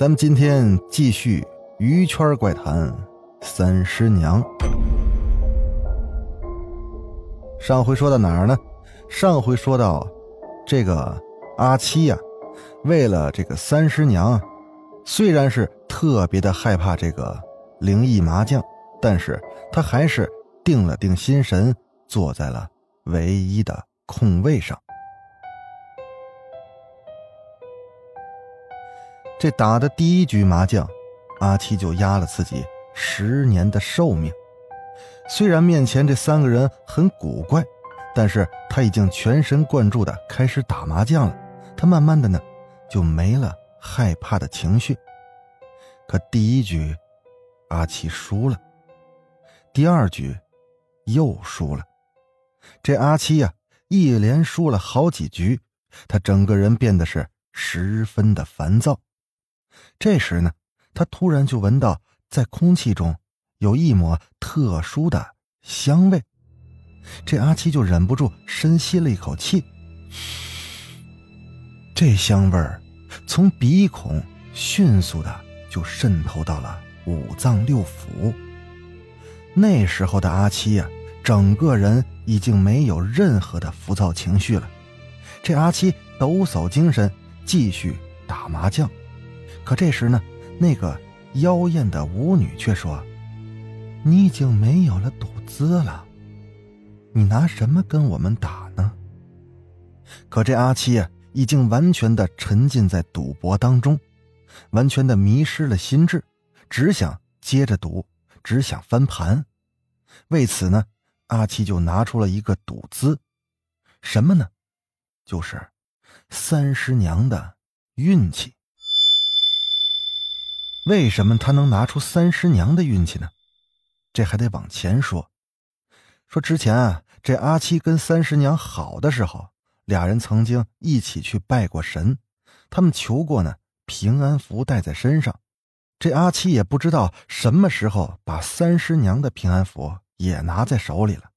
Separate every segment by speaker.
Speaker 1: 咱们今天继续鱼圈怪谈三师娘。上回说到哪儿呢？上回说到这个阿七呀，为了这个三师娘，虽然是特别的害怕这个灵异麻将，但是他还是定了定心神，坐在了唯一的空位上。这打的第一局麻将，阿七就压了自己十年的寿命。虽然面前这三个人很古怪，但是他已经全神贯注的开始打麻将了。他慢慢的呢，就没了害怕的情绪。可第一局，阿七输了；第二局，又输了。这阿七呀，一连输了好几局，他整个人变得是十分的烦躁。这时呢，他突然就闻到在空气中有一抹特殊的香味，这阿七就忍不住深吸了一口气。这香味儿从鼻孔迅速的就渗透到了五脏六腑。那时候的阿七呀，整个人已经没有任何的浮躁情绪了。这阿七抖擞精神，继续打麻将。可这时呢，那个妖艳的舞女却说：“你已经没有了赌资了，你拿什么跟我们打呢？”可这阿七啊，已经完全的沉浸在赌博当中，完全的迷失了心智，只想接着赌，只想翻盘。为此呢，阿七就拿出了一个赌资，什么呢？就是三师娘的运气。为什么他能拿出三师娘的运气呢？这还得往前说。说之前啊，这阿七跟三师娘好的时候，俩人曾经一起去拜过神，他们求过呢平安符带在身上。这阿七也不知道什么时候把三师娘的平安符也拿在手里了。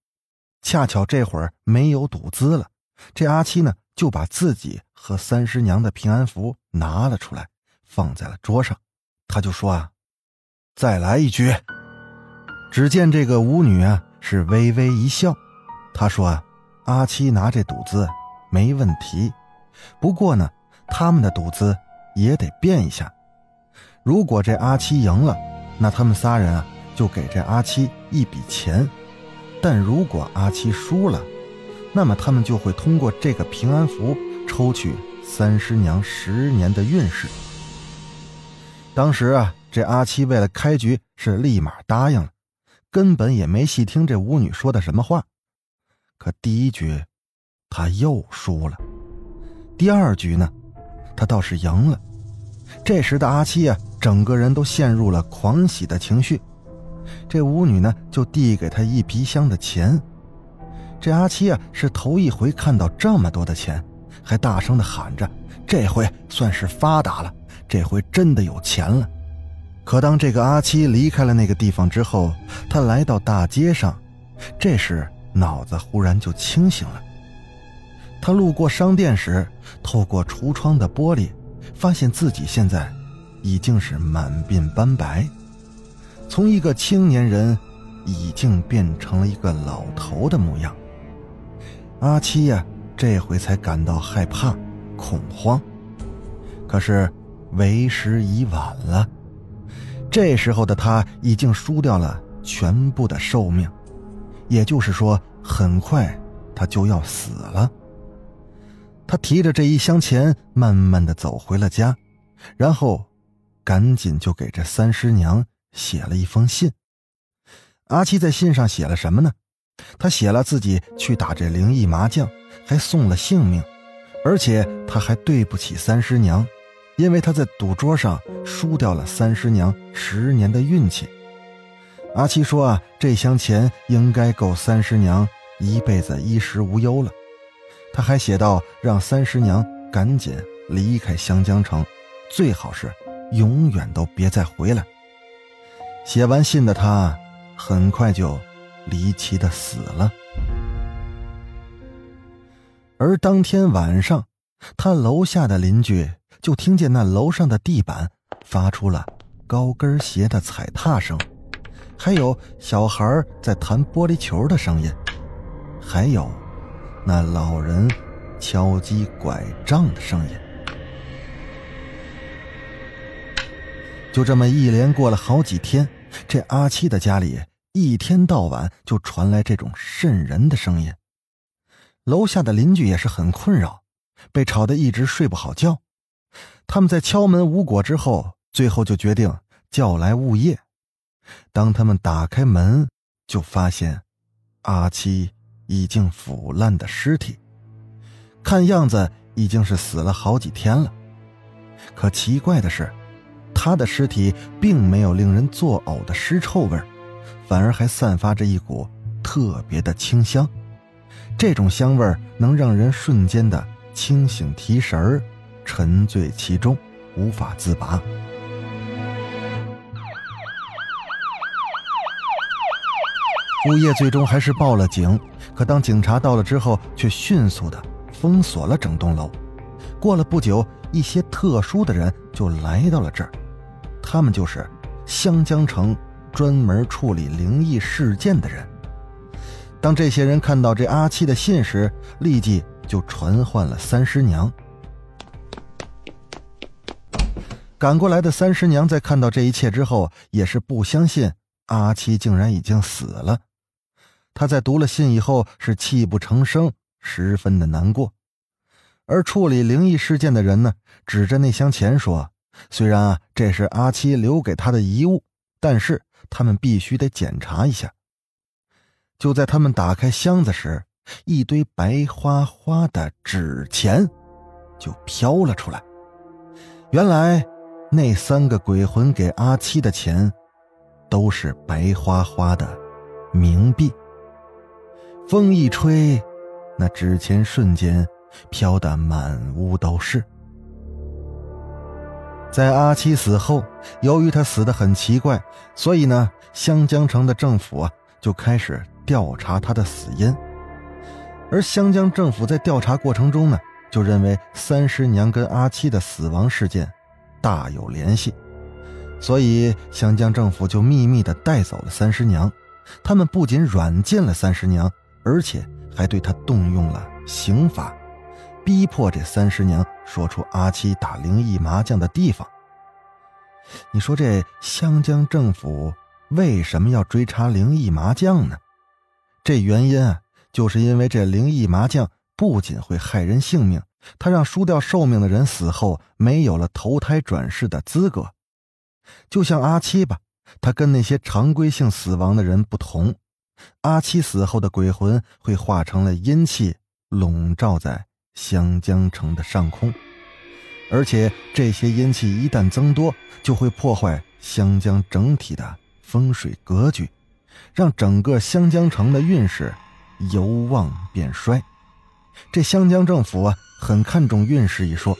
Speaker 1: 恰巧这会儿没有赌资了，这阿七呢就把自己和三师娘的平安符拿了出来，放在了桌上。他就说啊，再来一局。只见这个舞女啊是微微一笑，她说啊，阿七拿这赌资没问题，不过呢，他们的赌资也得变一下。如果这阿七赢了，那他们仨人啊就给这阿七一笔钱；但如果阿七输了，那么他们就会通过这个平安符抽取三师娘十年的运势。当时啊，这阿七为了开局是立马答应了，根本也没细听这舞女说的什么话。可第一局，他又输了；第二局呢，他倒是赢了。这时的阿七啊，整个人都陷入了狂喜的情绪。这舞女呢，就递给他一皮箱的钱。这阿七啊，是头一回看到这么多的钱，还大声的喊着：“这回算是发达了。”这回真的有钱了，可当这个阿七离开了那个地方之后，他来到大街上，这时脑子忽然就清醒了。他路过商店时，透过橱窗的玻璃，发现自己现在已经是满鬓斑白，从一个青年人，已经变成了一个老头的模样。阿七呀，这回才感到害怕、恐慌，可是。为时已晚了，这时候的他已经输掉了全部的寿命，也就是说，很快他就要死了。他提着这一箱钱，慢慢的走回了家，然后赶紧就给这三师娘写了一封信。阿七在信上写了什么呢？他写了自己去打这灵异麻将，还送了性命，而且他还对不起三师娘。因为他在赌桌上输掉了三师娘十年的运气。阿七说啊，这箱钱应该够三师娘一辈子衣食无忧了。他还写道，让三师娘赶紧离开湘江城，最好是永远都别再回来。写完信的他，很快就离奇的死了。而当天晚上，他楼下的邻居就听见那楼上的地板发出了高跟鞋的踩踏声，还有小孩在弹玻璃球的声音，还有那老人敲击拐杖的声音。就这么一连过了好几天，这阿七的家里一天到晚就传来这种瘆人的声音。楼下的邻居也是很困扰，被吵得一直睡不好觉。他们在敲门无果之后，最后就决定叫来物业。当他们打开门，就发现阿七已经腐烂的尸体，看样子已经是死了好几天了。可奇怪的是，他的尸体并没有令人作呕的尸臭味，反而还散发着一股特别的清香。这种香味能让人瞬间的清醒提神儿，沉醉其中，无法自拔。物业最终还是报了警，可当警察到了之后，却迅速的封锁了整栋楼。过了不久，一些特殊的人就来到了这儿，他们就是湘江城专门处理灵异事件的人。当这些人看到这阿七的信时，立即就传唤了三师娘。赶过来的三师娘在看到这一切之后，也是不相信阿七竟然已经死了。她在读了信以后是泣不成声，十分的难过。而处理灵异事件的人呢，指着那箱钱说：“虽然啊这是阿七留给他的遗物，但是他们必须得检查一下。”就在他们打开箱子时，一堆白花花的纸钱就飘了出来。原来，那三个鬼魂给阿七的钱，都是白花花的冥币。风一吹，那纸钱瞬间飘得满屋都是。在阿七死后，由于他死的很奇怪，所以呢，湘江城的政府啊就开始。调查他的死因，而湘江政府在调查过程中呢，就认为三师娘跟阿七的死亡事件大有联系，所以湘江政府就秘密的带走了三师娘。他们不仅软禁了三师娘，而且还对她动用了刑法，逼迫这三师娘说出阿七打灵异麻将的地方。你说这湘江政府为什么要追查灵异麻将呢？这原因啊，就是因为这灵异麻将不仅会害人性命，他让输掉寿命的人死后没有了投胎转世的资格。就像阿七吧，他跟那些常规性死亡的人不同，阿七死后的鬼魂会化成了阴气，笼罩在湘江城的上空，而且这些阴气一旦增多，就会破坏湘江整体的风水格局。让整个湘江城的运势由旺变衰。这湘江政府啊，很看重运势一说。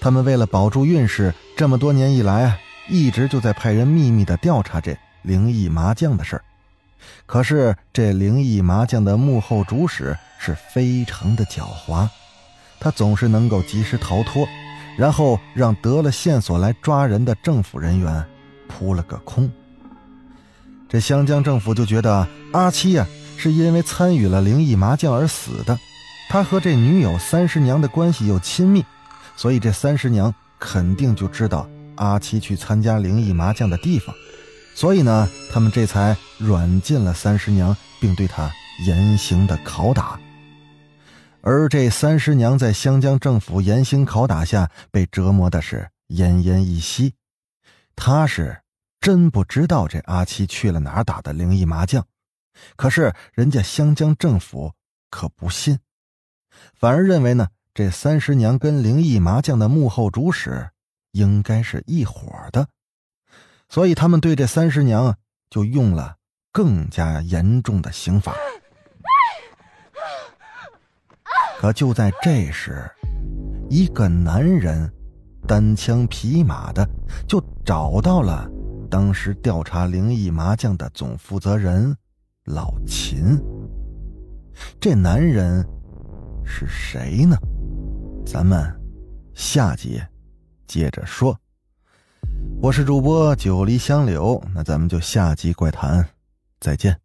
Speaker 1: 他们为了保住运势，这么多年以来啊，一直就在派人秘密的调查这灵异麻将的事儿。可是这灵异麻将的幕后主使是非常的狡猾，他总是能够及时逃脱，然后让得了线索来抓人的政府人员扑了个空。这湘江政府就觉得阿七呀是因为参与了灵异麻将而死的，他和这女友三师娘的关系又亲密，所以这三师娘肯定就知道阿七去参加灵异麻将的地方，所以呢，他们这才软禁了三师娘，并对她严刑的拷打。而这三师娘在湘江政府严刑拷打下被折磨的是奄奄一息，她是。真不知道这阿七去了哪儿打的灵异麻将，可是人家湘江政府可不信，反而认为呢，这三十娘跟灵异麻将的幕后主使应该是一伙的，所以他们对这三十娘就用了更加严重的刑罚。可就在这时，一个男人单枪匹马的就找到了当时调查灵异麻将的总负责人老秦。这男人是谁呢？咱们下集接着说。我是主播九黎香柳，那咱们就下集怪谈再见。